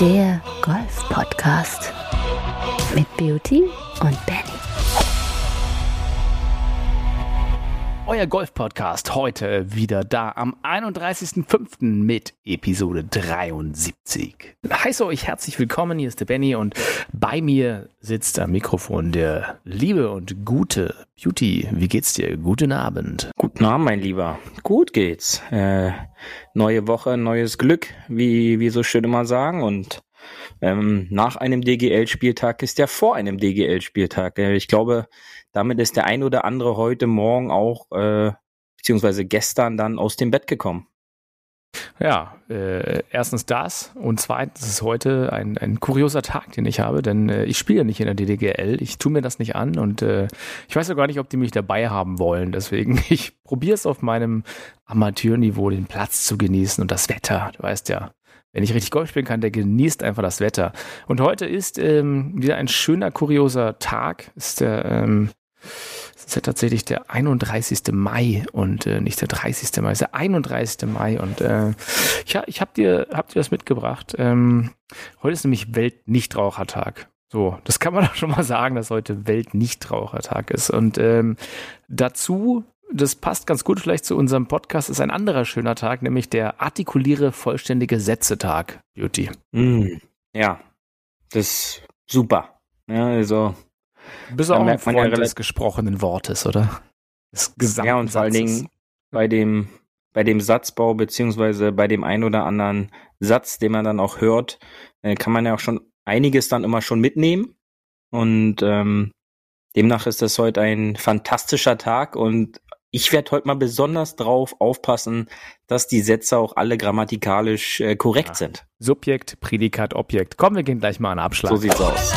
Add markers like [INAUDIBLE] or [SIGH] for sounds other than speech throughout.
Der Golf-Podcast mit Beauty und Benny. Euer Golf-Podcast heute wieder da am 31.05. mit Episode 73. Heiße euch herzlich willkommen, hier ist der Benny und bei mir sitzt am Mikrofon der liebe und gute Beauty. Wie geht's dir? Guten Abend. Guten Abend, mein Lieber. Gut geht's. Äh, neue Woche, neues Glück, wie wir so schön immer sagen und ähm, nach einem DGL-Spieltag ist ja vor einem DGL-Spieltag. Äh, ich glaube, damit ist der ein oder andere heute Morgen auch, äh, beziehungsweise gestern dann aus dem Bett gekommen. Ja, äh, erstens das und zweitens ist heute ein, ein kurioser Tag, den ich habe, denn äh, ich spiele nicht in der DDGL, ich tue mir das nicht an und äh, ich weiß ja gar nicht, ob die mich dabei haben wollen, deswegen [LAUGHS] ich probiere es auf meinem Amateurniveau, den Platz zu genießen und das Wetter, du weißt ja, wenn ich richtig Golf spielen kann, der genießt einfach das Wetter. Und heute ist ähm, wieder ein schöner, kurioser Tag. Ist der ähm, es ist ja tatsächlich der 31. Mai und äh, nicht der 30. Mai, es ist der 31. Mai und äh, ja, ich habe dir, hab dir das mitgebracht. Ähm, heute ist nämlich Weltnichtrauchertag. So, das kann man [LAUGHS] doch schon mal sagen, dass heute Weltnichtrauchertag ist. Und ähm, dazu, das passt ganz gut vielleicht zu unserem Podcast, ist ein anderer schöner Tag, nämlich der artikuliere vollständige Sätze-Tag, Beauty. Mm, ja, das ist super. Ja, also bist auch ein Freund des gesprochenen Wortes, oder? Des Ja, und vor allen Dingen bei dem, bei dem Satzbau, beziehungsweise bei dem ein oder anderen Satz, den man dann auch hört, äh, kann man ja auch schon einiges dann immer schon mitnehmen. Und ähm, demnach ist das heute ein fantastischer Tag und ich werde heute mal besonders drauf aufpassen, dass die Sätze auch alle grammatikalisch äh, korrekt ja. sind. Subjekt, Prädikat, Objekt. Komm, wir gehen gleich mal an Abschlag. So sieht's aus.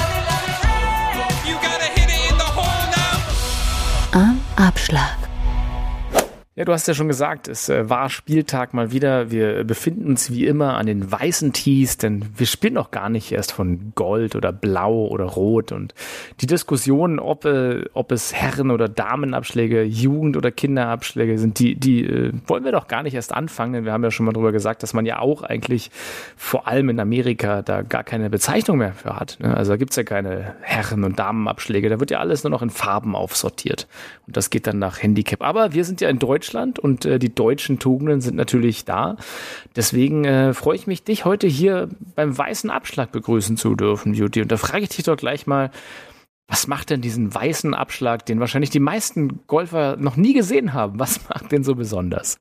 Abschlag. Ja, du hast ja schon gesagt, es äh, war Spieltag mal wieder. Wir befinden uns wie immer an den weißen Tees, denn wir spielen noch gar nicht erst von Gold oder Blau oder Rot. Und die Diskussion, ob, äh, ob es Herren- oder Damenabschläge, Jugend- oder Kinderabschläge sind, die, die äh, wollen wir doch gar nicht erst anfangen, denn wir haben ja schon mal drüber gesagt, dass man ja auch eigentlich vor allem in Amerika da gar keine Bezeichnung mehr für hat. Ne? Also da gibt's ja keine Herren- und Damenabschläge, da wird ja alles nur noch in Farben aufsortiert. Und das geht dann nach Handicap. Aber wir sind ja in Deutschland Deutschland und äh, die deutschen Tugenden sind natürlich da. Deswegen äh, freue ich mich, dich heute hier beim weißen Abschlag begrüßen zu dürfen, Beauty. Und da frage ich dich doch gleich mal, was macht denn diesen weißen Abschlag, den wahrscheinlich die meisten Golfer noch nie gesehen haben? Was macht den so besonders?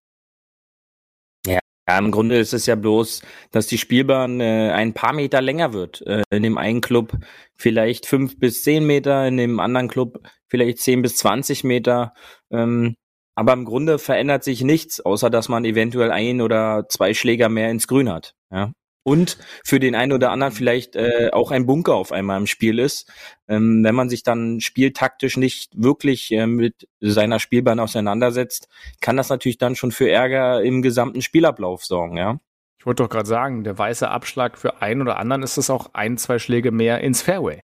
Ja, im Grunde ist es ja bloß, dass die Spielbahn äh, ein paar Meter länger wird. Äh, in dem einen Club vielleicht fünf bis zehn Meter, in dem anderen Club vielleicht zehn bis zwanzig Meter. Ähm, aber im Grunde verändert sich nichts, außer dass man eventuell ein oder zwei Schläger mehr ins Grün hat. Ja. Und für den einen oder anderen vielleicht äh, auch ein Bunker auf einmal im Spiel ist. Ähm, wenn man sich dann spieltaktisch nicht wirklich äh, mit seiner Spielbahn auseinandersetzt, kann das natürlich dann schon für Ärger im gesamten Spielablauf sorgen, ja. Ich wollte doch gerade sagen, der weiße Abschlag für einen oder anderen ist es auch ein, zwei Schläge mehr ins Fairway.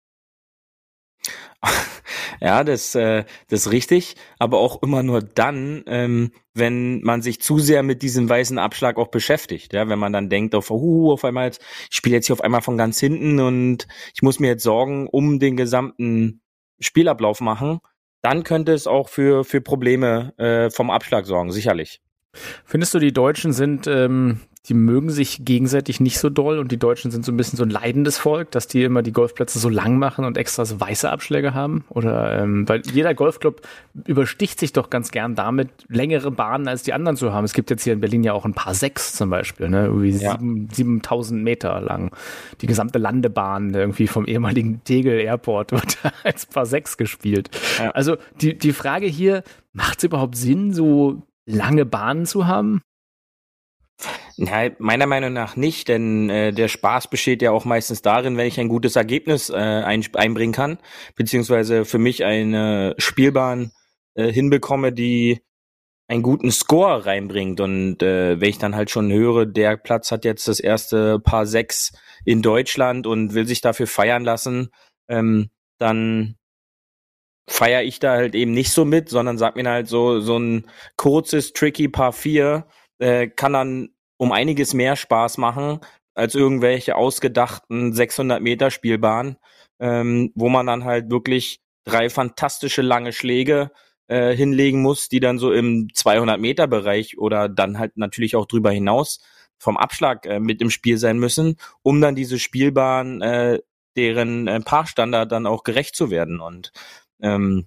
[LAUGHS] Ja, das, äh, das ist richtig, aber auch immer nur dann, ähm, wenn man sich zu sehr mit diesem weißen Abschlag auch beschäftigt. Ja, wenn man dann denkt, auf, uh, auf einmal, jetzt, ich spiele jetzt hier auf einmal von ganz hinten und ich muss mir jetzt Sorgen um den gesamten Spielablauf machen, dann könnte es auch für, für Probleme äh, vom Abschlag sorgen, sicherlich. Findest du, die Deutschen sind ähm, die mögen sich gegenseitig nicht so doll und die Deutschen sind so ein bisschen so ein leidendes Volk, dass die immer die Golfplätze so lang machen und extra so weiße Abschläge haben? Oder ähm, weil jeder Golfclub übersticht sich doch ganz gern damit, längere Bahnen als die anderen zu haben. Es gibt jetzt hier in Berlin ja auch ein paar sechs zum Beispiel, ne? Irgendwie ja. sieben, 7000 Meter lang. Die gesamte Landebahn irgendwie vom ehemaligen Tegel Airport [LAUGHS] wird als paar sechs gespielt. Ja. Also die, die Frage hier, macht es überhaupt Sinn, so lange Bahnen zu haben? Nein, meiner Meinung nach nicht, denn äh, der Spaß besteht ja auch meistens darin, wenn ich ein gutes Ergebnis äh, ein, einbringen kann, beziehungsweise für mich eine Spielbahn äh, hinbekomme, die einen guten Score reinbringt. Und äh, wenn ich dann halt schon höre, der Platz hat jetzt das erste Paar sechs in Deutschland und will sich dafür feiern lassen, ähm, dann feiere ich da halt eben nicht so mit, sondern sag mir halt so, so ein kurzes, tricky Paar vier äh, kann dann um einiges mehr Spaß machen, als irgendwelche ausgedachten 600 Meter Spielbahnen, ähm, wo man dann halt wirklich drei fantastische lange Schläge äh, hinlegen muss, die dann so im 200 Meter Bereich oder dann halt natürlich auch drüber hinaus vom Abschlag äh, mit im Spiel sein müssen, um dann diese Spielbahn äh, deren äh, Paarstandard dann auch gerecht zu werden. Und ähm,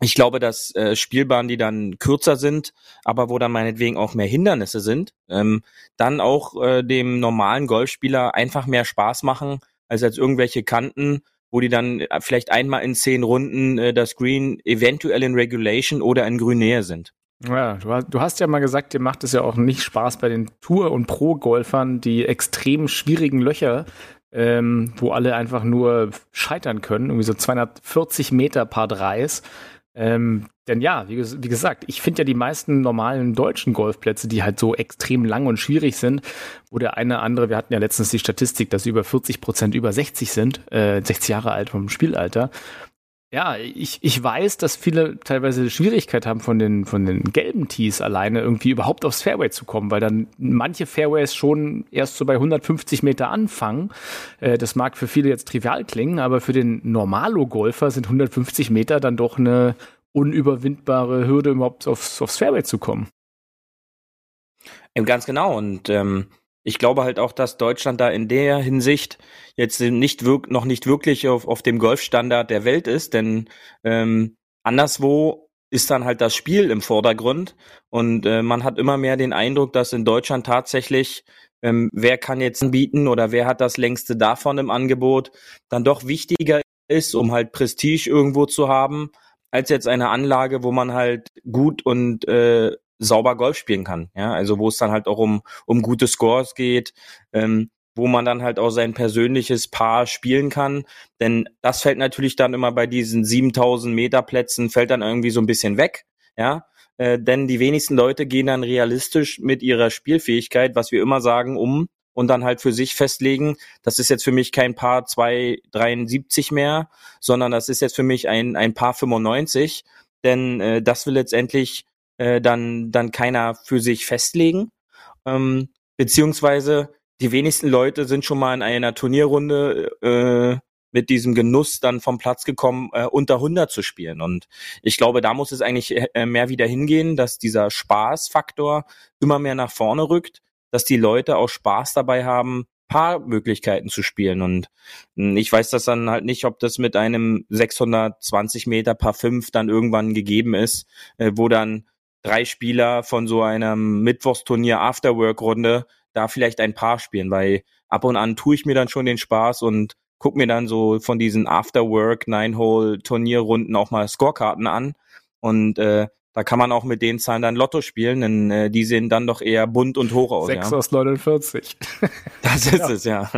ich glaube, dass äh, Spielbahnen, die dann kürzer sind, aber wo dann meinetwegen auch mehr Hindernisse sind, ähm, dann auch äh, dem normalen Golfspieler einfach mehr Spaß machen, als als irgendwelche Kanten, wo die dann äh, vielleicht einmal in zehn Runden äh, das Green eventuell in Regulation oder in Grünnähe sind. Ja, du hast, ja mal gesagt, dir macht es ja auch nicht Spaß bei den Tour- und Pro-Golfern, die extrem schwierigen Löcher, ähm, wo alle einfach nur scheitern können, irgendwie so 240 Meter Paar Dreis. Ähm, denn ja, wie, wie gesagt, ich finde ja die meisten normalen deutschen Golfplätze, die halt so extrem lang und schwierig sind, wo der eine andere, wir hatten ja letztens die Statistik, dass über 40 Prozent über 60 sind, äh, 60 Jahre alt vom Spielalter. Ja, ich, ich weiß, dass viele teilweise Schwierigkeit haben, von den, von den gelben Tees alleine irgendwie überhaupt aufs Fairway zu kommen, weil dann manche Fairways schon erst so bei 150 Meter anfangen. Äh, das mag für viele jetzt trivial klingen, aber für den Normalo-Golfer sind 150 Meter dann doch eine unüberwindbare Hürde, überhaupt aufs, aufs Fairway zu kommen. Ganz genau. Und ähm, ich glaube halt auch, dass Deutschland da in der Hinsicht jetzt nicht wirk noch nicht wirklich auf, auf dem Golfstandard der Welt ist, denn ähm, anderswo ist dann halt das Spiel im Vordergrund und äh, man hat immer mehr den Eindruck, dass in Deutschland tatsächlich ähm, wer kann jetzt bieten oder wer hat das längste davon im Angebot, dann doch wichtiger ist, um halt Prestige irgendwo zu haben, als jetzt eine Anlage, wo man halt gut und äh, sauber Golf spielen kann. Ja, also wo es dann halt auch um, um gute Scores geht, ähm, wo man dann halt auch sein persönliches Paar spielen kann. Denn das fällt natürlich dann immer bei diesen 7000 Meter Plätzen, fällt dann irgendwie so ein bisschen weg. Ja, äh, denn die wenigsten Leute gehen dann realistisch mit ihrer Spielfähigkeit, was wir immer sagen, um und dann halt für sich festlegen, das ist jetzt für mich kein Paar 273 mehr, sondern das ist jetzt für mich ein, ein Paar 95, denn äh, das will letztendlich äh, dann, dann keiner für sich festlegen. Ähm, beziehungsweise die wenigsten Leute sind schon mal in einer Turnierrunde äh, mit diesem Genuss dann vom Platz gekommen, äh, unter 100 zu spielen. Und ich glaube, da muss es eigentlich äh, mehr wieder hingehen, dass dieser Spaßfaktor immer mehr nach vorne rückt, dass die Leute auch Spaß dabei haben, paar Möglichkeiten zu spielen. Und hm, ich weiß das dann halt nicht, ob das mit einem 620 Meter Paar 5 dann irgendwann gegeben ist, äh, wo dann drei Spieler von so einem Mittwochsturnier Afterwork-Runde da vielleicht ein Paar spielen, weil ab und an tue ich mir dann schon den Spaß und guck mir dann so von diesen Afterwork Nine-Hole Turnierrunden auch mal Scorekarten an. Und äh, da kann man auch mit den Zahlen dann Lotto spielen, denn äh, die sehen dann doch eher bunt und hoch aus. 6 ja. aus 49. [LAUGHS] Das ist ja. es, ja.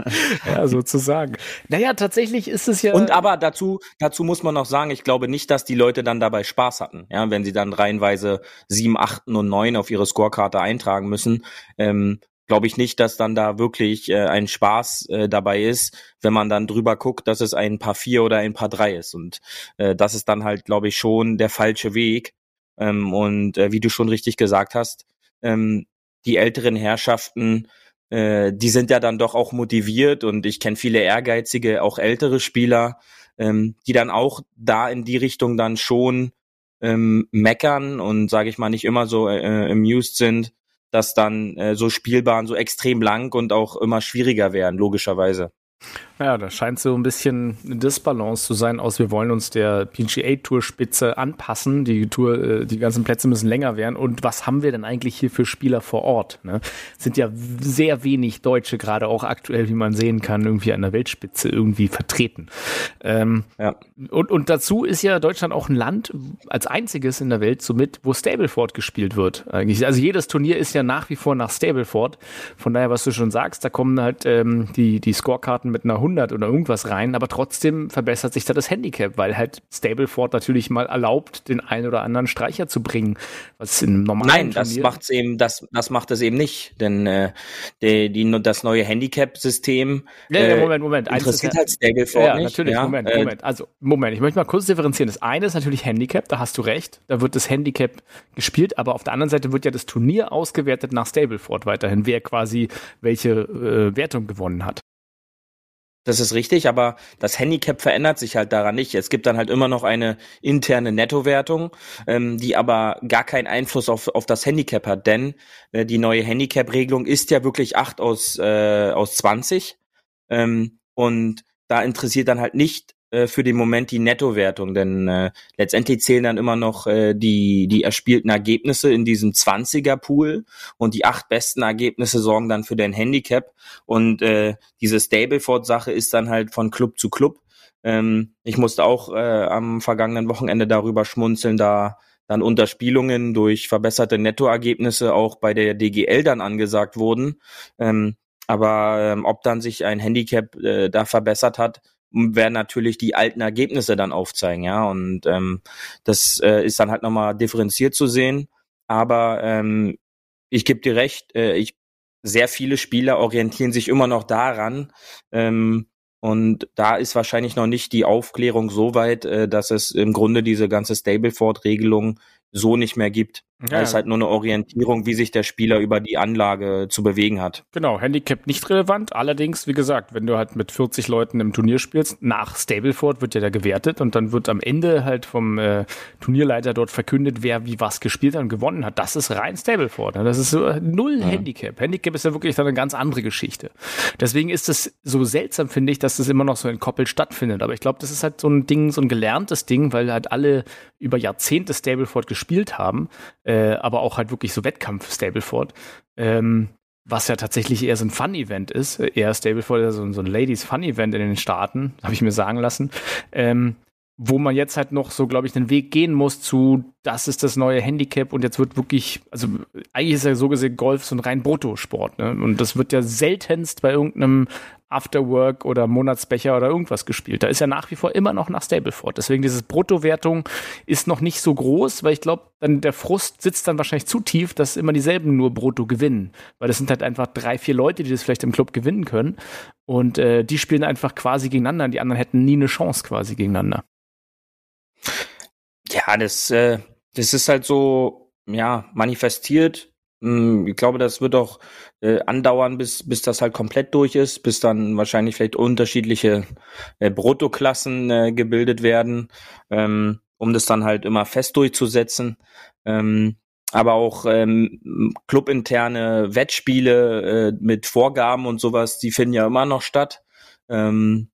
Ja, sozusagen. Naja, tatsächlich ist es ja. Und aber dazu, dazu muss man noch sagen, ich glaube nicht, dass die Leute dann dabei Spaß hatten, ja, wenn sie dann reihenweise sieben, achten und neun auf ihre Scorekarte eintragen müssen. Ähm, glaube ich nicht, dass dann da wirklich äh, ein Spaß äh, dabei ist, wenn man dann drüber guckt, dass es ein paar vier oder ein paar drei ist. Und äh, das ist dann halt, glaube ich, schon der falsche Weg. Ähm, und äh, wie du schon richtig gesagt hast, ähm, die älteren Herrschaften, äh, die sind ja dann doch auch motiviert und ich kenne viele ehrgeizige, auch ältere Spieler, ähm, die dann auch da in die Richtung dann schon ähm, meckern und sage ich mal nicht immer so äh, amused sind, dass dann äh, so Spielbahnen so extrem lang und auch immer schwieriger werden, logischerweise. Ja, da scheint so ein bisschen eine Disbalance zu sein aus, wir wollen uns der PGA-Tour-Spitze anpassen, die Tour, äh, die ganzen Plätze müssen länger werden und was haben wir denn eigentlich hier für Spieler vor Ort? Ne? Sind ja sehr wenig Deutsche, gerade auch aktuell, wie man sehen kann, irgendwie an der Weltspitze irgendwie vertreten. Ähm, ja. und, und dazu ist ja Deutschland auch ein Land, als einziges in der Welt somit, wo Stableford gespielt wird. Eigentlich. Also jedes Turnier ist ja nach wie vor nach Stableford. Von daher, was du schon sagst, da kommen halt ähm, die, die Scorekarten starten mit einer 100 oder irgendwas rein, aber trotzdem verbessert sich da das Handicap, weil halt Stableford natürlich mal erlaubt, den einen oder anderen Streicher zu bringen, was in normalen Nein, das macht's eben, das, das macht es eben nicht, denn äh, die, die, das neue Handicap-System ja, ja, Moment, Moment. interessiert halt Stableford ja, nicht. Natürlich, ja, Moment, äh, Moment. Also, Moment, ich möchte mal kurz differenzieren. Das eine ist natürlich Handicap, da hast du recht, da wird das Handicap gespielt, aber auf der anderen Seite wird ja das Turnier ausgewertet nach Stableford weiterhin, wer quasi welche äh, Wertung gewonnen hat. Das ist richtig, aber das Handicap verändert sich halt daran nicht. Es gibt dann halt immer noch eine interne Nettowertung, ähm, die aber gar keinen Einfluss auf, auf das Handicap hat, denn äh, die neue Handicap-Regelung ist ja wirklich 8 aus, äh, aus 20. Ähm, und da interessiert dann halt nicht für den Moment die Nettowertung, denn äh, letztendlich zählen dann immer noch äh, die, die erspielten Ergebnisse in diesem 20er-Pool und die acht besten Ergebnisse sorgen dann für dein Handicap und äh, diese Stableford-Sache ist dann halt von Club zu Club. Ähm, ich musste auch äh, am vergangenen Wochenende darüber schmunzeln, da dann Unterspielungen durch verbesserte Nettoergebnisse auch bei der DGL dann angesagt wurden. Ähm, aber ähm, ob dann sich ein Handicap äh, da verbessert hat, werden natürlich die alten Ergebnisse dann aufzeigen, ja. Und ähm, das äh, ist dann halt nochmal differenziert zu sehen. Aber ähm, ich gebe dir recht, äh, ich sehr viele Spieler orientieren sich immer noch daran. Ähm, und da ist wahrscheinlich noch nicht die Aufklärung so weit, äh, dass es im Grunde diese ganze Stableford-Regelung so nicht mehr gibt. Ja. Da ist halt nur eine Orientierung, wie sich der Spieler über die Anlage zu bewegen hat. Genau, Handicap nicht relevant. Allerdings, wie gesagt, wenn du halt mit 40 Leuten im Turnier spielst, nach Stableford wird ja da gewertet und dann wird am Ende halt vom äh, Turnierleiter dort verkündet, wer wie was gespielt hat und gewonnen hat. Das ist rein Stableford. Ne? Das ist so äh, null ja. Handicap. Handicap ist ja wirklich dann eine ganz andere Geschichte. Deswegen ist es so seltsam, finde ich, dass das immer noch so entkoppelt stattfindet. Aber ich glaube, das ist halt so ein Ding, so ein gelerntes Ding, weil halt alle über Jahrzehnte Stableford gespielt haben äh, aber auch halt wirklich so Wettkampf-Stableford. Ähm, was ja tatsächlich eher so ein Fun-Event ist. Eher Stableford ist so, so ein Ladies-Fun-Event in den Staaten, [LAUGHS] habe ich mir sagen lassen. Ähm, wo man jetzt halt noch so, glaube ich, den Weg gehen muss zu, das ist das neue Handicap und jetzt wird wirklich, also eigentlich ist ja so gesehen Golf so ein rein Bruttosport, ne? Und das wird ja seltenst bei irgendeinem Afterwork oder Monatsbecher oder irgendwas gespielt. Da ist ja nach wie vor immer noch nach Stableford. Deswegen dieses Bruttowertung ist noch nicht so groß, weil ich glaube, dann der Frust sitzt dann wahrscheinlich zu tief, dass immer dieselben nur Brutto gewinnen. Weil das sind halt einfach drei, vier Leute, die das vielleicht im Club gewinnen können. Und äh, die spielen einfach quasi gegeneinander. Die anderen hätten nie eine Chance quasi gegeneinander. Ja, das, äh, das ist halt so, ja, manifestiert. Hm, ich glaube, das wird auch äh, andauern, bis, bis das halt komplett durch ist, bis dann wahrscheinlich vielleicht unterschiedliche äh, Bruttoklassen äh, gebildet werden, ähm, um das dann halt immer fest durchzusetzen. Ähm, aber auch ähm, clubinterne Wettspiele äh, mit Vorgaben und sowas, die finden ja immer noch statt. Ähm,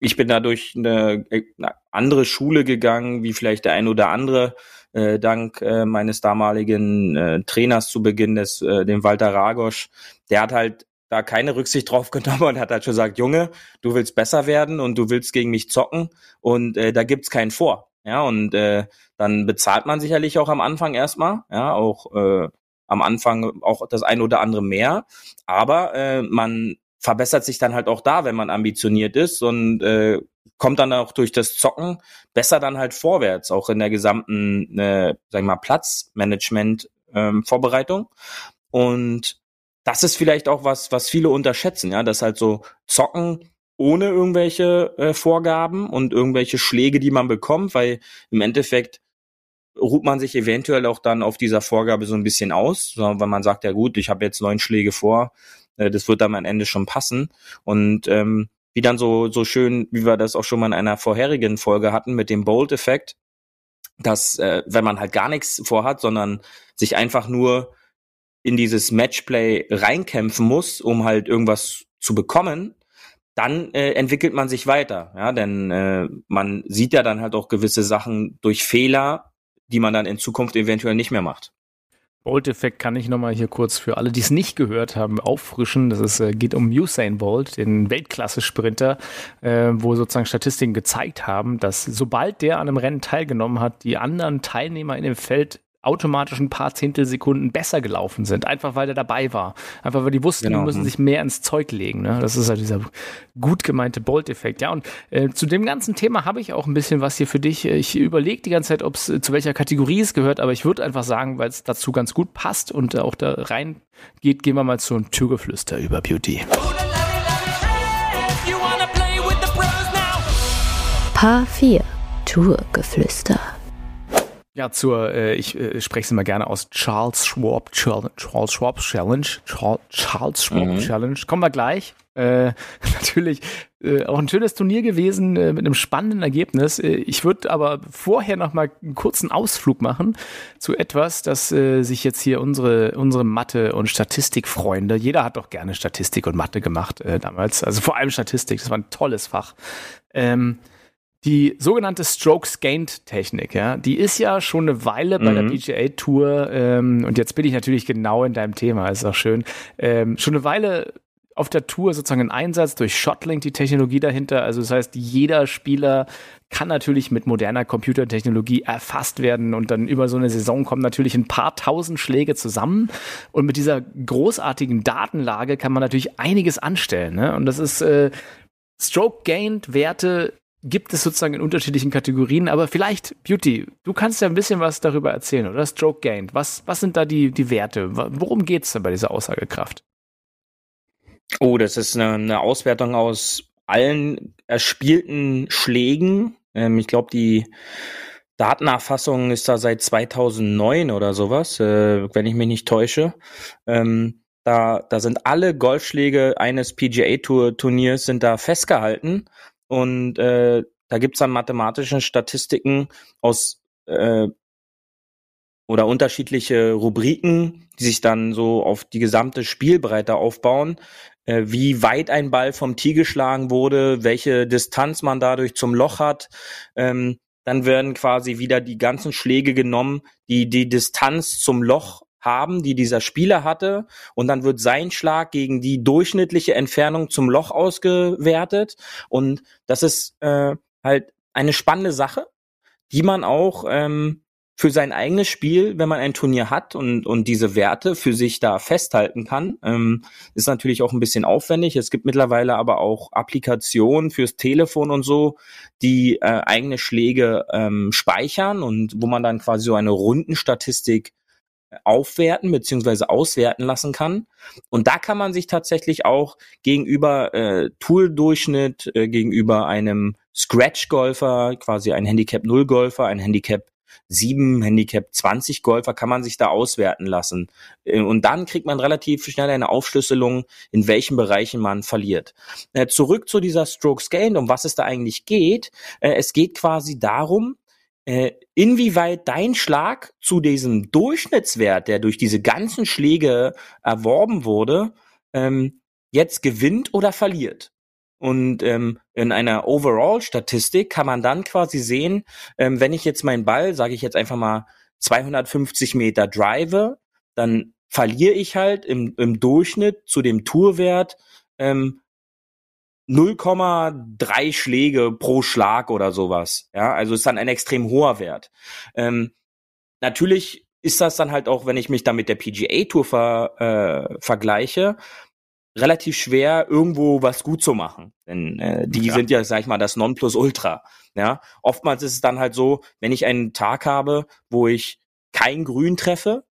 ich bin da durch eine, eine andere Schule gegangen, wie vielleicht der ein oder andere, äh, dank äh, meines damaligen äh, Trainers zu Beginn des, äh, dem Walter Ragosch. Der hat halt da keine Rücksicht drauf [LAUGHS] genommen und hat halt schon gesagt, Junge, du willst besser werden und du willst gegen mich zocken und äh, da gibt's keinen vor. Ja, und äh, dann bezahlt man sicherlich auch am Anfang erstmal, ja, auch äh, am Anfang auch das ein oder andere mehr, aber äh, man verbessert sich dann halt auch da, wenn man ambitioniert ist und äh, kommt dann auch durch das Zocken besser dann halt vorwärts, auch in der gesamten, äh, sag ich mal, Platzmanagement ähm. Und das ist vielleicht auch was, was viele unterschätzen, ja, dass halt so Zocken ohne irgendwelche äh, Vorgaben und irgendwelche Schläge, die man bekommt, weil im Endeffekt ruht man sich eventuell auch dann auf dieser Vorgabe so ein bisschen aus, wenn man sagt, ja gut, ich habe jetzt neun Schläge vor, äh, das wird dann am Ende schon passen. Und ähm, wie dann so, so schön, wie wir das auch schon mal in einer vorherigen Folge hatten mit dem Bold-Effekt, dass äh, wenn man halt gar nichts vorhat, sondern sich einfach nur in dieses Matchplay reinkämpfen muss, um halt irgendwas zu bekommen, dann äh, entwickelt man sich weiter, ja, denn äh, man sieht ja dann halt auch gewisse Sachen durch Fehler, die man dann in Zukunft eventuell nicht mehr macht. Bolt-Effekt kann ich nochmal hier kurz für alle, die es nicht gehört haben, auffrischen. Das ist, äh, geht um Usain Bolt, den Weltklasse-Sprinter, äh, wo sozusagen Statistiken gezeigt haben, dass sobald der an einem Rennen teilgenommen hat, die anderen Teilnehmer in dem Feld automatisch ein paar Zehntelsekunden besser gelaufen sind, einfach weil der dabei war. Einfach weil die wussten, genau. die müssen mhm. sich mehr ins Zeug legen. Ne? Das ist halt dieser gut gemeinte Bolt-Effekt. Ja, und äh, zu dem ganzen Thema habe ich auch ein bisschen was hier für dich. Ich überlege die ganze Zeit, ob es äh, zu welcher Kategorie es gehört, aber ich würde einfach sagen, weil es dazu ganz gut passt und äh, auch da rein geht, gehen wir mal zu einem Türgeflüster über Beauty. Paar 4 Tourgeflüster. Ja, zur, äh, ich äh, spreche es immer gerne aus, Charles Schwab Challenge. Charles Schwab Challenge. Charles Schwab mhm. Challenge. Kommen wir gleich. Äh, [LAUGHS] natürlich äh, auch ein schönes Turnier gewesen äh, mit einem spannenden Ergebnis. Äh, ich würde aber vorher noch mal einen kurzen Ausflug machen zu etwas, das äh, sich jetzt hier unsere unsere Mathe und Statistikfreunde, jeder hat doch gerne Statistik und Mathe gemacht äh, damals, also vor allem Statistik, das war ein tolles Fach. Ähm, die sogenannte Strokes Gained Technik, ja, die ist ja schon eine Weile bei mhm. der PGA Tour ähm, und jetzt bin ich natürlich genau in deinem Thema, ist auch schön, ähm, schon eine Weile auf der Tour sozusagen ein Einsatz durch Shotlink, die Technologie dahinter. Also das heißt, jeder Spieler kann natürlich mit moderner Computertechnologie erfasst werden und dann über so eine Saison kommen natürlich ein paar tausend Schläge zusammen und mit dieser großartigen Datenlage kann man natürlich einiges anstellen. Ne? Und das ist äh, Stroke Gained Werte gibt es sozusagen in unterschiedlichen Kategorien, aber vielleicht, Beauty, du kannst ja ein bisschen was darüber erzählen, oder? Stroke Gained. Was, was sind da die, die Werte? Worum geht es denn bei dieser Aussagekraft? Oh, das ist eine, eine Auswertung aus allen erspielten Schlägen. Ähm, ich glaube, die Datenerfassung ist da seit 2009 oder sowas, äh, wenn ich mich nicht täusche. Ähm, da, da sind alle Golfschläge eines PGA Tour Turniers sind da festgehalten und äh, da gibt's dann mathematische Statistiken aus äh, oder unterschiedliche Rubriken, die sich dann so auf die gesamte Spielbreite aufbauen, äh, wie weit ein Ball vom Tee geschlagen wurde, welche Distanz man dadurch zum Loch hat. Ähm, dann werden quasi wieder die ganzen Schläge genommen, die die Distanz zum Loch haben, die dieser Spieler hatte. Und dann wird sein Schlag gegen die durchschnittliche Entfernung zum Loch ausgewertet. Und das ist äh, halt eine spannende Sache, die man auch ähm, für sein eigenes Spiel, wenn man ein Turnier hat und, und diese Werte für sich da festhalten kann, ähm, ist natürlich auch ein bisschen aufwendig. Es gibt mittlerweile aber auch Applikationen fürs Telefon und so, die äh, eigene Schläge ähm, speichern und wo man dann quasi so eine Rundenstatistik aufwerten beziehungsweise auswerten lassen kann. Und da kann man sich tatsächlich auch gegenüber äh, Tool-Durchschnitt, äh, gegenüber einem Scratch-Golfer, quasi ein Handicap-0-Golfer, ein Handicap 7, Handicap 20 Golfer kann man sich da auswerten lassen. Äh, und dann kriegt man relativ schnell eine Aufschlüsselung, in welchen Bereichen man verliert. Äh, zurück zu dieser Stroke Scale, um was es da eigentlich geht. Äh, es geht quasi darum, inwieweit dein Schlag zu diesem Durchschnittswert, der durch diese ganzen Schläge erworben wurde, ähm, jetzt gewinnt oder verliert. Und ähm, in einer Overall-Statistik kann man dann quasi sehen, ähm, wenn ich jetzt meinen Ball, sage ich jetzt einfach mal 250 Meter drive, dann verliere ich halt im, im Durchschnitt zu dem Tourwert ähm, 0,3 Schläge pro Schlag oder sowas. Ja, also ist dann ein extrem hoher Wert. Ähm, natürlich ist das dann halt auch, wenn ich mich da mit der PGA Tour ver, äh, vergleiche, relativ schwer, irgendwo was gut zu machen. Denn äh, die ja. sind ja, sag ich mal, das Nonplusultra. Ja, oftmals ist es dann halt so, wenn ich einen Tag habe, wo ich kein Grün treffe,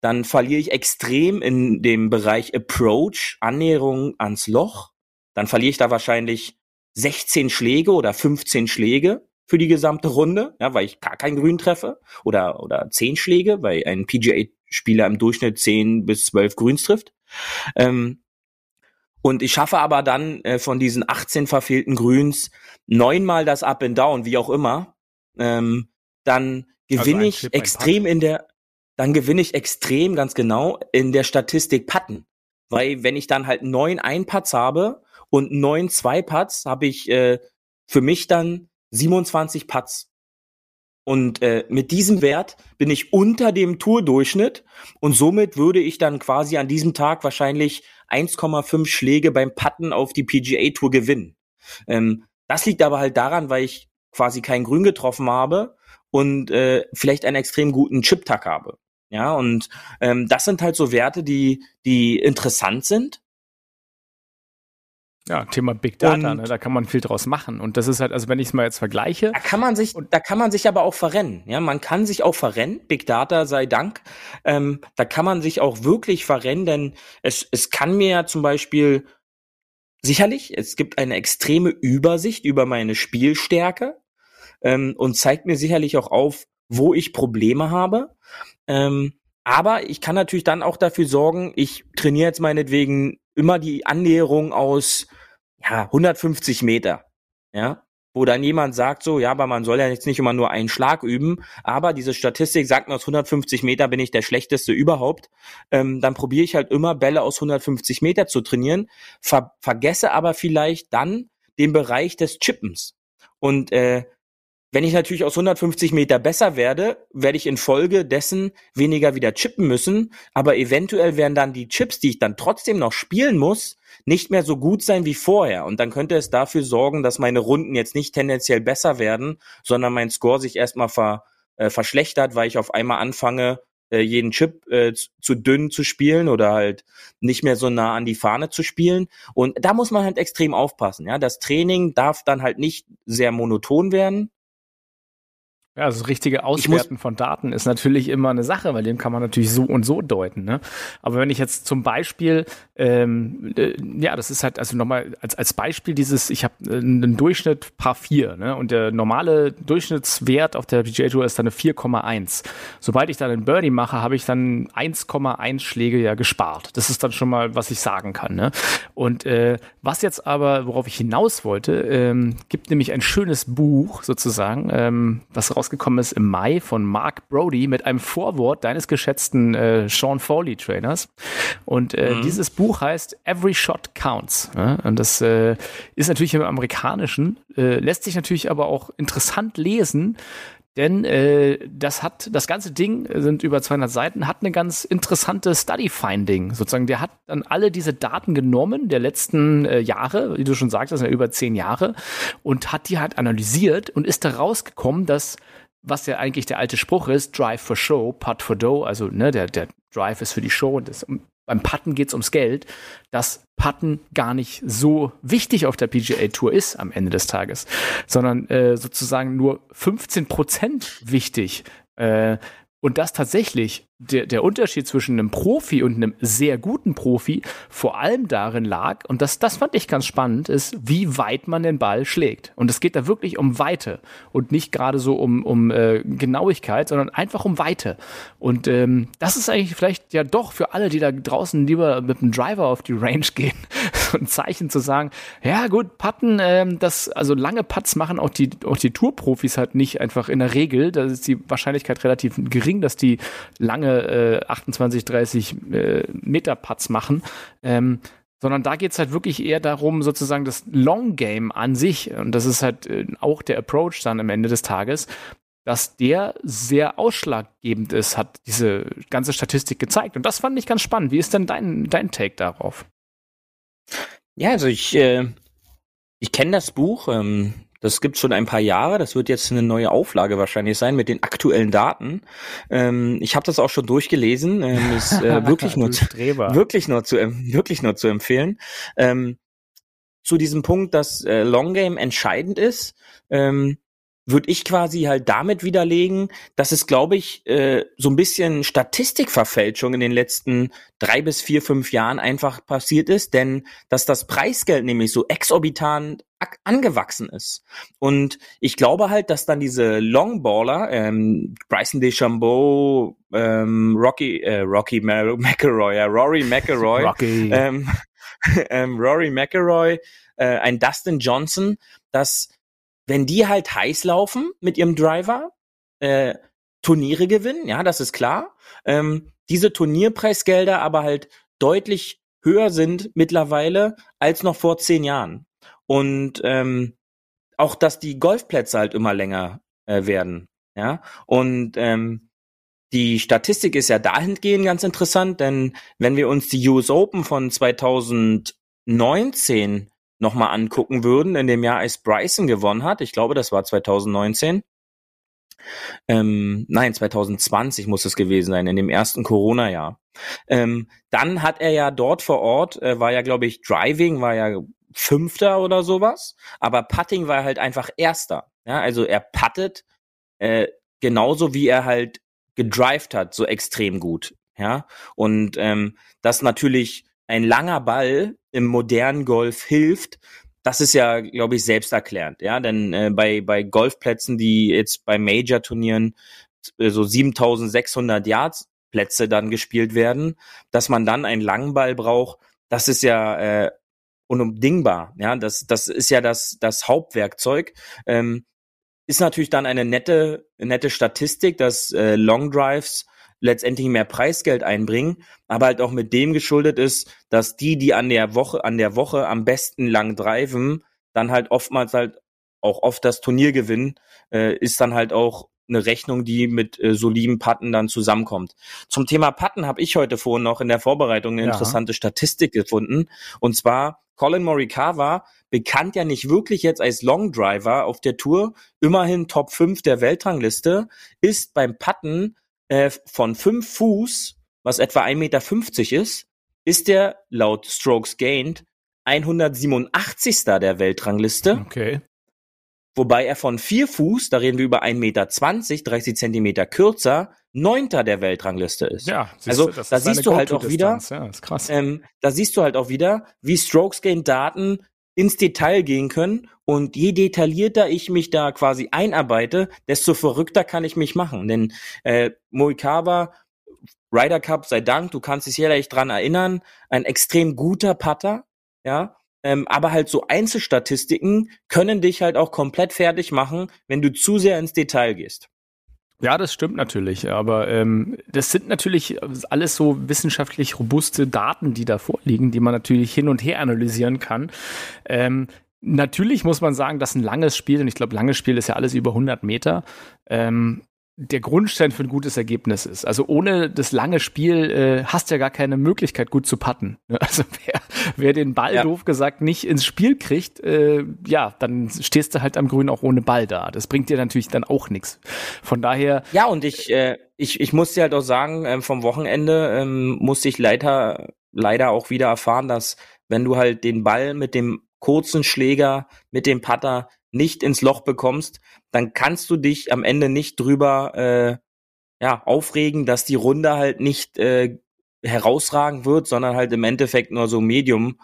dann verliere ich extrem in dem Bereich Approach, Annäherung ans Loch dann verliere ich da wahrscheinlich 16 Schläge oder 15 Schläge für die gesamte Runde, ja, weil ich gar kein Grün treffe oder oder 10 Schläge, weil ein PGA-Spieler im Durchschnitt 10 bis 12 Grüns trifft. Ähm, und ich schaffe aber dann äh, von diesen 18 verfehlten Grüns neunmal das Up and Down, wie auch immer. Ähm, dann gewinne also ich extrem in der, dann gewinne ich extrem ganz genau in der Statistik Patten. Weil wenn ich dann halt neun Einputts habe und neun Zwei-Putts habe ich äh, für mich dann 27 Putts. Und äh, mit diesem Wert bin ich unter dem Tourdurchschnitt und somit würde ich dann quasi an diesem Tag wahrscheinlich 1,5 Schläge beim Putten auf die PGA Tour gewinnen. Ähm, das liegt aber halt daran, weil ich quasi kein Grün getroffen habe und äh, vielleicht einen extrem guten Chip-Tag habe. Ja, und ähm, das sind halt so Werte, die, die interessant sind. Ja, Thema Big Data, ne, da kann man viel draus machen. Und das ist halt, also wenn ich es mal jetzt vergleiche. Da kann man sich, da kann man sich aber auch verrennen. Ja, man kann sich auch verrennen. Big Data sei Dank. Ähm, da kann man sich auch wirklich verrennen, denn es, es kann mir ja zum Beispiel sicherlich, es gibt eine extreme Übersicht über meine Spielstärke ähm, und zeigt mir sicherlich auch auf, wo ich Probleme habe. Ähm, aber ich kann natürlich dann auch dafür sorgen, ich trainiere jetzt meinetwegen immer die Annäherung aus ja, 150 Meter. Ja, wo dann jemand sagt so, ja, aber man soll ja jetzt nicht immer nur einen Schlag üben, aber diese Statistik sagt mir, aus 150 Meter bin ich der schlechteste überhaupt, ähm, dann probiere ich halt immer Bälle aus 150 Meter zu trainieren, ver vergesse aber vielleicht dann den Bereich des Chippens. Und äh, wenn ich natürlich aus 150 Meter besser werde, werde ich infolge dessen weniger wieder chippen müssen. Aber eventuell werden dann die Chips, die ich dann trotzdem noch spielen muss, nicht mehr so gut sein wie vorher. Und dann könnte es dafür sorgen, dass meine Runden jetzt nicht tendenziell besser werden, sondern mein Score sich erstmal ver, äh, verschlechtert, weil ich auf einmal anfange, äh, jeden Chip äh, zu dünn zu spielen oder halt nicht mehr so nah an die Fahne zu spielen. Und da muss man halt extrem aufpassen. Ja, das Training darf dann halt nicht sehr monoton werden. Ja, also das richtige Auswerten von Daten ist natürlich immer eine Sache, weil dem kann man natürlich so und so deuten. Ne? Aber wenn ich jetzt zum Beispiel, ähm, äh, ja, das ist halt, also nochmal als, als Beispiel dieses, ich habe äh, einen Durchschnitt Paar 4 ne? und der normale Durchschnittswert auf der PGA Tour ist dann eine 4,1. Sobald ich dann einen Birdie mache, habe ich dann 1,1 Schläge ja gespart. Das ist dann schon mal, was ich sagen kann. Ne? Und äh, was jetzt aber, worauf ich hinaus wollte, ähm, gibt nämlich ein schönes Buch sozusagen, ähm, was raus rausgekommen ist im Mai von Mark Brody mit einem Vorwort deines geschätzten äh, Sean Foley Trainers. Und äh, mhm. dieses Buch heißt Every Shot Counts. Ja? Und das äh, ist natürlich im Amerikanischen, äh, lässt sich natürlich aber auch interessant lesen, denn äh, das hat das ganze Ding sind über 200 Seiten, hat eine ganz interessante Study Finding. Sozusagen, der hat dann alle diese Daten genommen der letzten äh, Jahre, wie du schon sagst, das sind ja über zehn Jahre, und hat die halt analysiert und ist da rausgekommen, dass was ja eigentlich der alte Spruch ist, Drive for Show, Putt for Dough, also ne, der, der Drive ist für die Show und das, beim Putten geht's ums Geld, dass Putten gar nicht so wichtig auf der PGA Tour ist am Ende des Tages, sondern äh, sozusagen nur 15 Prozent wichtig. Äh, und das tatsächlich der, der Unterschied zwischen einem Profi und einem sehr guten Profi vor allem darin lag, und das, das fand ich ganz spannend, ist, wie weit man den Ball schlägt. Und es geht da wirklich um Weite und nicht gerade so um, um äh, Genauigkeit, sondern einfach um Weite. Und ähm, das ist eigentlich vielleicht ja doch für alle, die da draußen lieber mit dem Driver auf die Range [LAUGHS] gehen, so ein Zeichen zu sagen, ja gut, Putten, ähm, das, also lange Putts machen auch die, auch die Tourprofis halt nicht einfach in der Regel. Da ist die Wahrscheinlichkeit relativ gering, dass die lange äh, 28, 30 äh, Meter Putts machen. Ähm, sondern da geht's halt wirklich eher darum, sozusagen das Long Game an sich, und das ist halt äh, auch der Approach dann am Ende des Tages, dass der sehr ausschlaggebend ist, hat diese ganze Statistik gezeigt. Und das fand ich ganz spannend. Wie ist denn dein, dein Take darauf? Ja, also ich, äh, ich kenne das Buch. Ähm, das gibt schon ein paar Jahre. Das wird jetzt eine neue Auflage wahrscheinlich sein mit den aktuellen Daten. Ähm, ich habe das auch schon durchgelesen. Ähm, ist äh, [LAUGHS] wirklich nur zu, wirklich nur zu wirklich nur zu empfehlen. Ähm, zu diesem Punkt, dass äh, Long Game entscheidend ist. Ähm, würde ich quasi halt damit widerlegen, dass es, glaube ich, äh, so ein bisschen Statistikverfälschung in den letzten drei bis vier, fünf Jahren einfach passiert ist, denn dass das Preisgeld nämlich so exorbitant angewachsen ist. Und ich glaube halt, dass dann diese Longballer, ähm, Bryson DeChambeau, ähm, Rocky, äh, Rocky [LAUGHS] McElroy, ja, Rory McElroy, Rocky. Ähm, [LAUGHS] ähm, Rory McElroy, äh, ein Dustin Johnson, dass wenn die halt heiß laufen mit ihrem Driver, äh, Turniere gewinnen, ja, das ist klar. Ähm, diese Turnierpreisgelder aber halt deutlich höher sind mittlerweile als noch vor zehn Jahren. Und ähm, auch, dass die Golfplätze halt immer länger äh, werden. Ja, und ähm, die Statistik ist ja dahingehend ganz interessant, denn wenn wir uns die US Open von 2019 nochmal angucken würden, in dem Jahr, als Bryson gewonnen hat, ich glaube, das war 2019, Ähm, nein, 2020 muss es gewesen sein, in dem ersten Corona-Jahr. Ähm, dann hat er ja dort vor Ort, äh, war ja, glaube ich, Driving, war ja Fünfter oder sowas, aber Putting war halt einfach Erster. Ja, also er puttet äh, genauso wie er halt gedrived hat, so extrem gut. Ja, und ähm, dass natürlich ein langer Ball im modernen Golf hilft, das ist ja, glaube ich, selbsterklärend, ja, denn äh, bei bei Golfplätzen, die jetzt bei Major-Turnieren äh, so 7.600 Yards Plätze dann gespielt werden, dass man dann einen langen Ball braucht, das ist ja äh, unumdingbar, ja, das das ist ja das das Hauptwerkzeug. Ähm, ist natürlich dann eine nette nette Statistik, dass äh, Long Drives letztendlich mehr Preisgeld einbringen, aber halt auch mit dem geschuldet ist, dass die, die an der Woche, an der Woche am besten lang driven, dann halt oftmals halt auch oft das Turnier gewinnen, äh, ist dann halt auch eine Rechnung, die mit äh, soliden Patten dann zusammenkommt. Zum Thema Patten habe ich heute vorhin noch in der Vorbereitung eine ja. interessante Statistik gefunden. Und zwar Colin Morikawa, bekannt ja nicht wirklich jetzt als Long Driver auf der Tour, immerhin Top 5 der Weltrangliste, ist beim Patten von fünf Fuß, was etwa 1,50 Meter ist, ist der laut Strokes Gained 187. der Weltrangliste. Okay. Wobei er von vier Fuß, da reden wir über 1,20 Meter, 30 Zentimeter kürzer, neunter der Weltrangliste ist. Ja, also du, da siehst du halt auch wieder, ja, ist krass. Ähm, da siehst du halt auch wieder, wie Strokes Gain Daten ins Detail gehen können und je detaillierter ich mich da quasi einarbeite, desto verrückter kann ich mich machen. Denn äh, Moikawa, Ryder Cup, sei Dank, du kannst dich sicherlich dran erinnern, ein extrem guter Putter, ja, ähm, aber halt so Einzelstatistiken können dich halt auch komplett fertig machen, wenn du zu sehr ins Detail gehst. Ja, das stimmt natürlich, aber ähm, das sind natürlich alles so wissenschaftlich robuste Daten, die da vorliegen, die man natürlich hin und her analysieren kann. Ähm, natürlich muss man sagen, dass ein langes Spiel, und ich glaube, langes Spiel ist ja alles über 100 Meter, ähm, der Grundstein für ein gutes Ergebnis ist. Also ohne das lange Spiel äh, hast du ja gar keine Möglichkeit, gut zu putten. [LAUGHS] Also wer, wer den Ball, ja. doof gesagt, nicht ins Spiel kriegt, äh, ja, dann stehst du halt am Grün auch ohne Ball da. Das bringt dir natürlich dann auch nichts. Von daher. Ja, und ich, äh, ich, ich muss dir halt auch sagen, äh, vom Wochenende ähm, musste ich leider, leider auch wieder erfahren, dass wenn du halt den Ball mit dem kurzen Schläger, mit dem Putter nicht ins Loch bekommst, dann kannst du dich am Ende nicht drüber äh, ja, aufregen, dass die Runde halt nicht äh, herausragend wird, sondern halt im Endeffekt nur so Medium.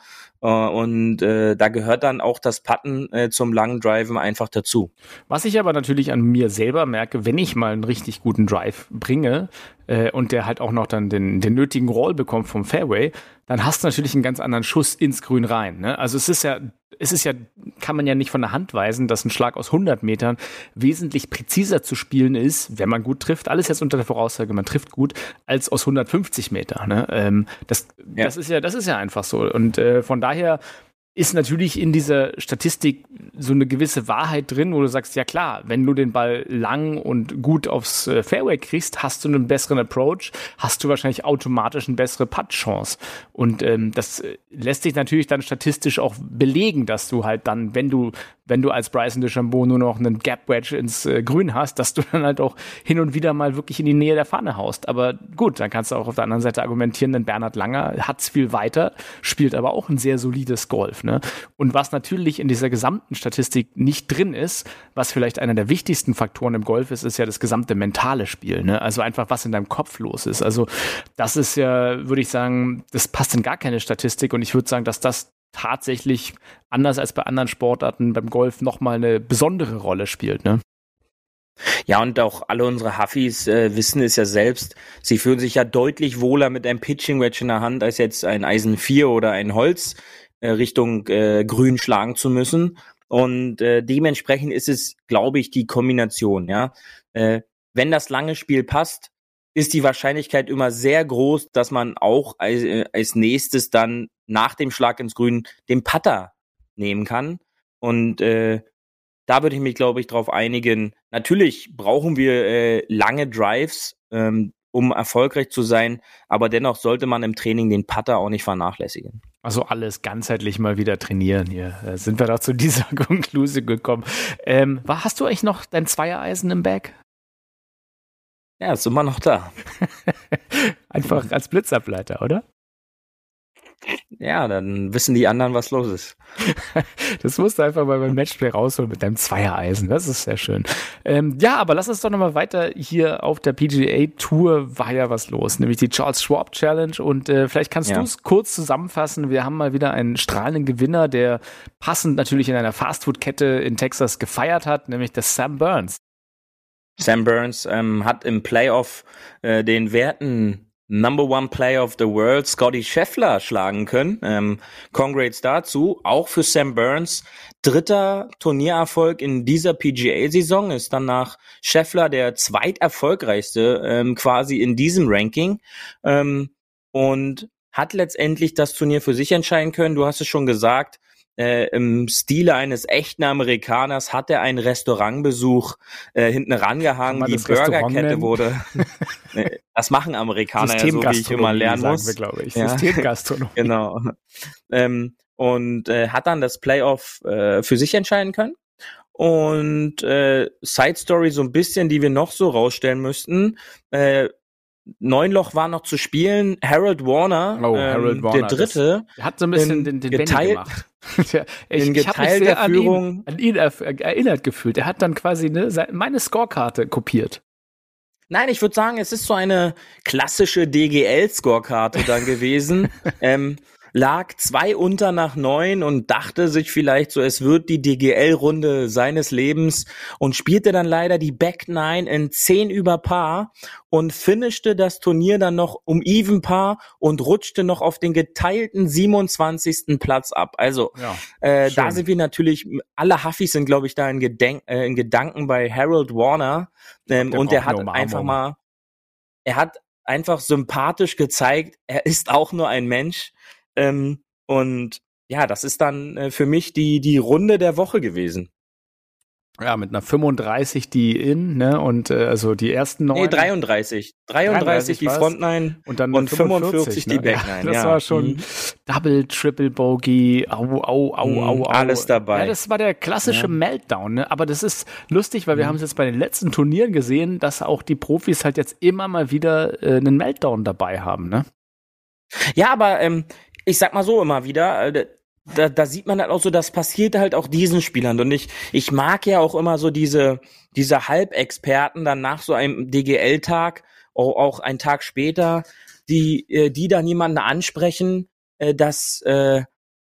Äh, und äh, da gehört dann auch das Putten äh, zum langen Driven einfach dazu. Was ich aber natürlich an mir selber merke, wenn ich mal einen richtig guten Drive bringe äh, und der halt auch noch dann den, den nötigen Roll bekommt vom Fairway, dann hast du natürlich einen ganz anderen Schuss ins Grün rein. Ne? Also es ist ja es ist ja, kann man ja nicht von der Hand weisen, dass ein Schlag aus 100 Metern wesentlich präziser zu spielen ist, wenn man gut trifft. Alles jetzt unter der Voraussage, man trifft gut, als aus 150 Meter. Ne? Ähm, das, ja. das ist ja, das ist ja einfach so. Und äh, von daher ist natürlich in dieser Statistik so eine gewisse Wahrheit drin, wo du sagst, ja klar, wenn du den Ball lang und gut aufs äh, Fairway kriegst, hast du einen besseren Approach, hast du wahrscheinlich automatisch eine bessere Putt-Chance. Und ähm, das äh, lässt sich natürlich dann statistisch auch belegen, dass du halt dann, wenn du wenn du als Bryson DeChambeau nur noch einen Gap Wedge ins äh, Grün hast, dass du dann halt auch hin und wieder mal wirklich in die Nähe der Pfanne haust. Aber gut, dann kannst du auch auf der anderen Seite argumentieren, denn Bernhard Langer hat's viel weiter, spielt aber auch ein sehr solides Golf. Ne? Und was natürlich in dieser gesamten Statistik nicht drin ist, was vielleicht einer der wichtigsten Faktoren im Golf ist, ist ja das gesamte mentale Spiel. Ne? Also einfach, was in deinem Kopf los ist. Also das ist ja, würde ich sagen, das passt in gar keine Statistik und ich würde sagen, dass das tatsächlich anders als bei anderen Sportarten beim Golf nochmal eine besondere Rolle spielt, ne? Ja, und auch alle unsere Huffis äh, wissen es ja selbst. Sie fühlen sich ja deutlich wohler mit einem Pitching Wedge in der Hand, als jetzt ein Eisen 4 oder ein Holz äh, Richtung äh, Grün schlagen zu müssen. Und äh, dementsprechend ist es, glaube ich, die Kombination, ja. Äh, wenn das lange Spiel passt, ist die Wahrscheinlichkeit immer sehr groß, dass man auch als, äh, als nächstes dann nach dem Schlag ins Grün den Putter nehmen kann. Und äh, da würde ich mich, glaube ich, darauf einigen. Natürlich brauchen wir äh, lange Drives, ähm, um erfolgreich zu sein, aber dennoch sollte man im Training den Putter auch nicht vernachlässigen. Also alles ganzheitlich mal wieder trainieren hier. Da sind wir doch zu [LAUGHS] dieser Konklusion gekommen. Ähm, hast du eigentlich noch dein Zweiereisen im Bag? Ja, ist immer noch da. [LAUGHS] Einfach als Blitzableiter, oder? Ja, dann wissen die anderen, was los ist. [LAUGHS] das musst du einfach mal beim Matchplay rausholen mit deinem Zweiereisen. Das ist sehr schön. Ähm, ja, aber lass uns doch nochmal weiter. Hier auf der PGA Tour war ja was los, nämlich die Charles Schwab Challenge. Und äh, vielleicht kannst ja. du es kurz zusammenfassen. Wir haben mal wieder einen strahlenden Gewinner, der passend natürlich in einer Fastfood-Kette in Texas gefeiert hat, nämlich der Sam Burns. Sam Burns ähm, hat im Playoff äh, den werten Number One Player of the World, Scotty Scheffler, schlagen können. Ähm, Congrats dazu. Auch für Sam Burns. Dritter Turniererfolg in dieser PGA-Saison ist dann nach Scheffler der zweiterfolgreichste ähm, quasi in diesem Ranking. Ähm, und hat letztendlich das Turnier für sich entscheiden können. Du hast es schon gesagt, äh, im Stile eines echten Amerikaners hat er einen Restaurantbesuch äh, hinten rangehangen. Die Burgerkette wurde. [LAUGHS] Das machen Amerikaner ja so, wie ich immer lernen muss. Wir, glaube ich. Ja. Systemgastronomie. [LAUGHS] genau. Ähm, und äh, hat dann das Playoff äh, für sich entscheiden können. Und äh, Side Story so ein bisschen, die wir noch so rausstellen müssten. Äh, Neun Loch war noch zu spielen. Harold Warner, oh, Harold ähm, Warner der Dritte, hat so ein bisschen den, den geteilt, gemacht. [LAUGHS] ich in geteilter an Führung an ihn, an ihn erinnert gefühlt. Er hat dann quasi ne, meine Scorekarte kopiert. Nein, ich würde sagen, es ist so eine klassische DGL-Scorekarte dann gewesen. [LAUGHS] ähm, lag zwei unter nach neun und dachte sich vielleicht so, es wird die DGL-Runde seines Lebens und spielte dann leider die Back Nine in zehn über Paar und finishte das Turnier dann noch um Even Paar und rutschte noch auf den geteilten 27. Platz ab. Also ja, äh, da sind wir natürlich, alle Huffis sind, glaube ich, da in, Gedenk äh, in Gedanken bei Harold Warner ähm, und er hat einfach mal, er hat einfach sympathisch gezeigt, er ist auch nur ein Mensch ähm, und ja, das ist dann äh, für mich die, die Runde der Woche gewesen. Ja, mit einer 35 die in, ne, und äh, also die ersten neun. Nee, 33. 33, 33 die Frontline und dann und 45, 45 ne? die Backline. Ja, das ja. war schon mhm. Double, Triple Bogey, au, au, au, mhm, au, au. Alles dabei. Ja, das war der klassische ja. Meltdown, ne? Aber das ist lustig, weil wir mhm. haben es jetzt bei den letzten Turnieren gesehen, dass auch die Profis halt jetzt immer mal wieder äh, einen Meltdown dabei haben, ne? Ja, aber ähm, ich sag mal so immer wieder, äh, da, da sieht man halt auch so, das passiert halt auch diesen Spielern. Und ich, ich mag ja auch immer so diese, diese Halbexperten dann nach so einem DGL-Tag, auch, auch einen Tag später, die, äh, die dann jemanden ansprechen, äh, dass,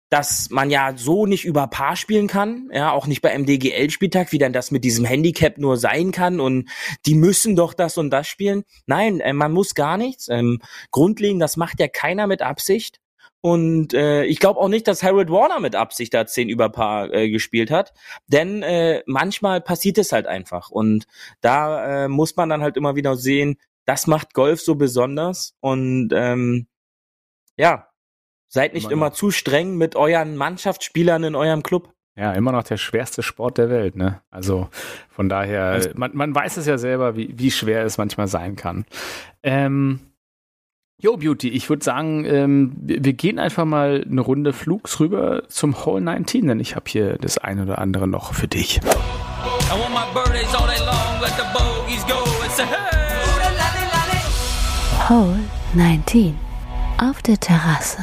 dass man ja so nicht über Paar spielen kann, ja, auch nicht bei einem DGL-Spieltag, wie dann das mit diesem Handicap nur sein kann und die müssen doch das und das spielen. Nein, man muss gar nichts. Ähm, grundlegend, das macht ja keiner mit Absicht. Und äh, ich glaube auch nicht, dass Harold Warner mit Absicht da 10 über Paar äh, gespielt hat. Denn äh, manchmal passiert es halt einfach. Und da äh, muss man dann halt immer wieder sehen, das macht Golf so besonders. Und ähm, ja, seid nicht immer, immer zu streng mit euren Mannschaftsspielern in eurem Club. Ja, immer noch der schwerste Sport der Welt, ne? Also von daher, man, man weiß es ja selber, wie, wie schwer es manchmal sein kann. Ähm, Yo, Beauty, ich würde sagen, ähm, wir gehen einfach mal eine Runde Flugs rüber zum Hole 19, denn ich habe hier das eine oder andere noch für dich. Hole 19 auf der Terrasse.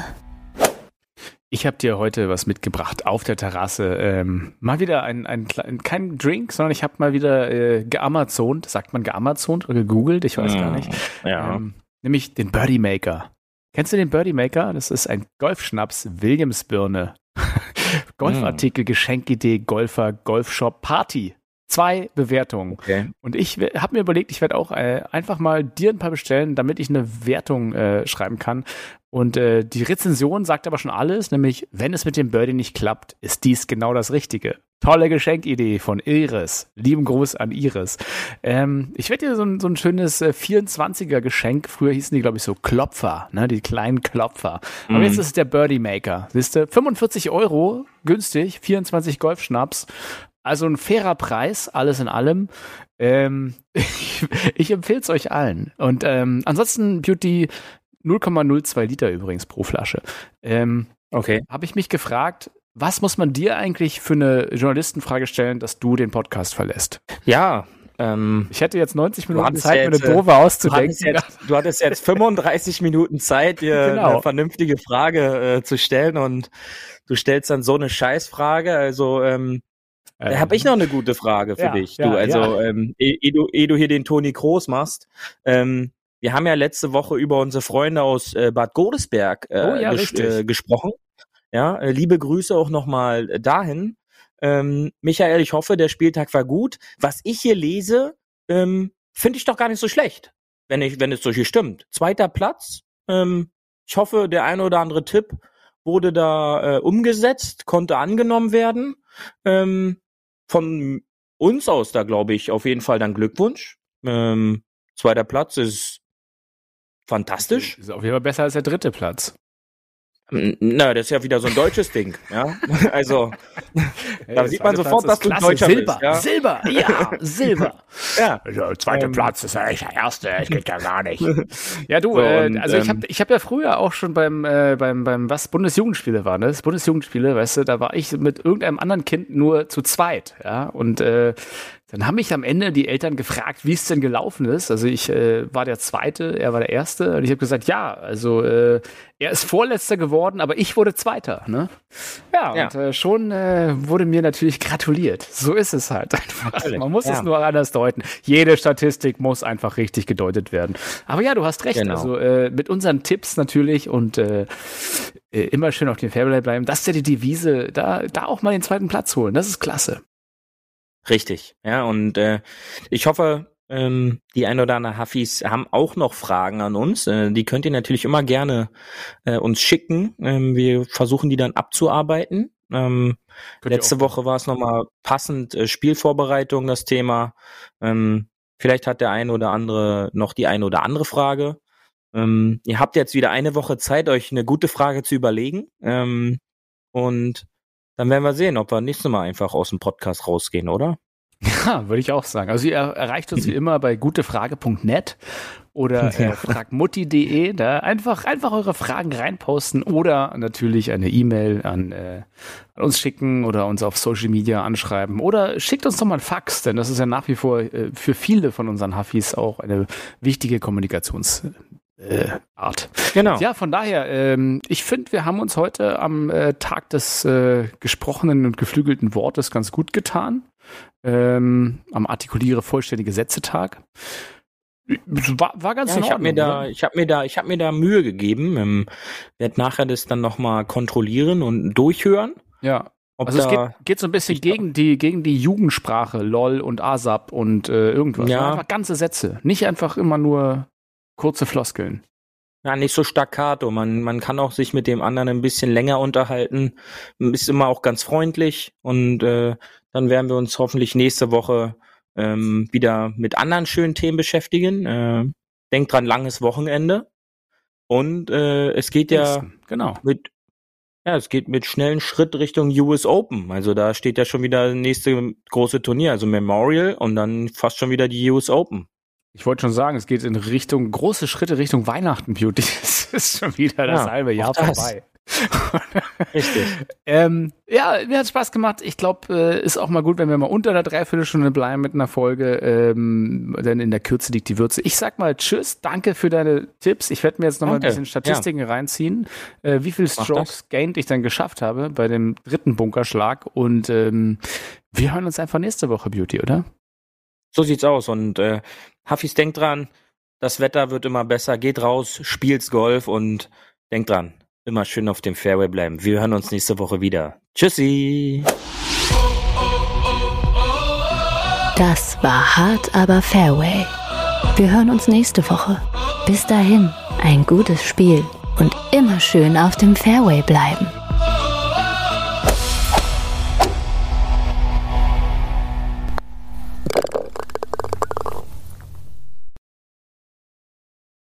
Ich habe dir heute was mitgebracht auf der Terrasse. Ähm, mal wieder ein, ein, ein, kein Drink, sondern ich habe mal wieder äh, geamazont. Sagt man geamazont oder gegoogelt? Ich weiß mm, gar nicht. Ja. Ähm, nämlich den Birdie Maker. Kennst du den Birdie Maker? Das ist ein Golfschnaps Williamsbirne. [LAUGHS] Golfartikel, Geschenkidee, Golfer, Golfshop, Party. Zwei Bewertungen. Okay. Und ich habe mir überlegt, ich werde auch äh, einfach mal dir ein paar bestellen, damit ich eine Wertung äh, schreiben kann. Und äh, die Rezension sagt aber schon alles, nämlich, wenn es mit dem Birdie nicht klappt, ist dies genau das Richtige. Tolle Geschenkidee von Iris. Lieben Gruß an Iris. Ähm, ich werde dir so ein, so ein schönes äh, 24er Geschenk. Früher hießen die, glaube ich, so Klopfer, ne? die kleinen Klopfer. Aber mhm. jetzt ist es der Birdie Maker. Siehst du? 45 Euro, günstig, 24 Golfschnaps. Also ein fairer Preis, alles in allem. Ähm, [LAUGHS] ich, ich empfehle es euch allen. Und ähm, ansonsten Beauty 0,02 Liter übrigens pro Flasche. Ähm, okay. Habe ich mich gefragt, was muss man dir eigentlich für eine Journalistenfrage stellen, dass du den Podcast verlässt? Ja, Ähm, ich hätte jetzt 90 Minuten Zeit, jetzt, mir eine doofe auszudenken. Du hattest, jetzt, du hattest jetzt [LAUGHS] 35 Minuten Zeit, dir genau. eine vernünftige Frage äh, zu stellen und du stellst dann so eine Scheißfrage. Also ähm, ähm, da habe ich noch eine gute Frage für ja, dich. Du, ja, also ja. ähm, ehe, eh du, eh du hier den Toni Kroos machst. Ähm, wir haben ja letzte Woche über unsere Freunde aus äh, Bad Godesberg äh, oh, ges äh, gesprochen. Ja, äh, liebe Grüße auch nochmal dahin. Ähm, Michael, ich hoffe, der Spieltag war gut. Was ich hier lese, ähm, finde ich doch gar nicht so schlecht, wenn ich, wenn es so hier stimmt. Zweiter Platz. Ähm, ich hoffe, der eine oder andere Tipp wurde da äh, umgesetzt, konnte angenommen werden. Ähm, von uns aus da, glaube ich, auf jeden Fall dann Glückwunsch. Ähm, zweiter Platz ist fantastisch. Ist auf jeden Fall besser als der dritte Platz. Na, das ist ja wieder so ein deutsches Ding, ja. [LAUGHS] Also, hey, da sieht man sofort, dass du ein Deutscher Silber, bist. Ja? Silber, ja, [LAUGHS] Silber. ja. Also, zweiter ähm, Platz ist ja echt der erste, ich geht ja gar nicht. [LAUGHS] ja, du, so, äh, also ich habe ähm, ich hab ja früher auch schon beim, äh, beim, beim, was Bundesjugendspiele war, ne? Das Bundesjugendspiele, weißt du, da war ich mit irgendeinem anderen Kind nur zu zweit, ja. Und äh, dann haben mich am Ende die Eltern gefragt, wie es denn gelaufen ist. Also ich äh, war der Zweite, er war der Erste. Und ich habe gesagt, ja, also äh, er ist Vorletzter geworden, aber ich wurde Zweiter. Ne? Ja, ja. und äh, schon äh, wurde mir natürlich gratuliert. So ist es halt [LAUGHS] einfach. Man muss ja. es nur anders deuten. Jede Statistik muss einfach richtig gedeutet werden. Aber ja, du hast recht. Genau. Also äh, mit unseren Tipps natürlich und äh, immer schön auf dem Fairplay bleiben. Das ist ja die Devise. Da, da auch mal den zweiten Platz holen. Das ist klasse. Richtig, ja, und äh, ich hoffe, ähm, die ein oder anderen Huffis haben auch noch Fragen an uns. Äh, die könnt ihr natürlich immer gerne äh, uns schicken. Ähm, wir versuchen die dann abzuarbeiten. Ähm, letzte Woche war es nochmal passend äh, Spielvorbereitung, das Thema. Ähm, vielleicht hat der ein oder andere noch die eine oder andere Frage. Ähm, ihr habt jetzt wieder eine Woche Zeit, euch eine gute Frage zu überlegen. Ähm, und dann werden wir sehen, ob wir nächstes Mal einfach aus dem Podcast rausgehen, oder? Ja, würde ich auch sagen. Also ihr erreicht uns wie immer bei gutefrage.net oder [LAUGHS] äh, fragmutti.de. Da einfach, einfach eure Fragen reinposten oder natürlich eine E-Mail an, äh, an uns schicken oder uns auf Social Media anschreiben oder schickt uns doch mal ein Fax, denn das ist ja nach wie vor äh, für viele von unseren Huffis auch eine wichtige Kommunikations äh, Art. Genau. Ja, von daher, ähm, ich finde, wir haben uns heute am äh, Tag des äh, gesprochenen und geflügelten Wortes ganz gut getan. Ähm, am Artikuliere vollständige Sätze-Tag. War, war ganz ja, in ich habe mir habe mir da, ich habe mir da Mühe gegeben. Ähm, werde nachher das dann nochmal kontrollieren und durchhören. Ja. also es geht, geht, so ein bisschen gegen die, gegen die Jugendsprache, LOL und ASAP und äh, irgendwas. Ja. Einfach ganze Sätze. Nicht einfach immer nur kurze Floskeln. Ja, nicht so staccato. Man, man kann auch sich mit dem anderen ein bisschen länger unterhalten. Ist immer auch ganz freundlich. Und äh, dann werden wir uns hoffentlich nächste Woche ähm, wieder mit anderen schönen Themen beschäftigen. Äh, denkt dran, langes Wochenende. Und äh, es geht ja genau. mit ja, es geht mit schnellen Schritt Richtung US Open. Also da steht ja schon wieder das nächste große Turnier, also Memorial und dann fast schon wieder die US Open. Ich wollte schon sagen, es geht in Richtung, große Schritte Richtung Weihnachten, Beauty. [LAUGHS] Es ist schon wieder das ja, halbe Jahr vorbei. [LAUGHS] Richtig. ähm, ja, mir hat Spaß gemacht. Ich glaube, äh, ist auch mal gut, wenn wir mal unter der Dreiviertelstunde bleiben mit einer Folge, ähm, denn in der Kürze liegt die Würze. Ich sag mal Tschüss, danke für deine Tipps. Ich werde mir jetzt noch danke. mal ein bisschen Statistiken ja. reinziehen, äh, wie viel Strokes gained ich dann geschafft habe bei dem dritten Bunkerschlag und ähm, wir hören uns einfach nächste Woche, Beauty, oder? So sieht's aus. Und äh, Hafis, denkt dran, das Wetter wird immer besser. Geht raus, spielt's Golf und denkt dran, immer schön auf dem Fairway bleiben. Wir hören uns nächste Woche wieder. Tschüssi. Das war hart, aber Fairway. Wir hören uns nächste Woche. Bis dahin, ein gutes Spiel und immer schön auf dem Fairway bleiben.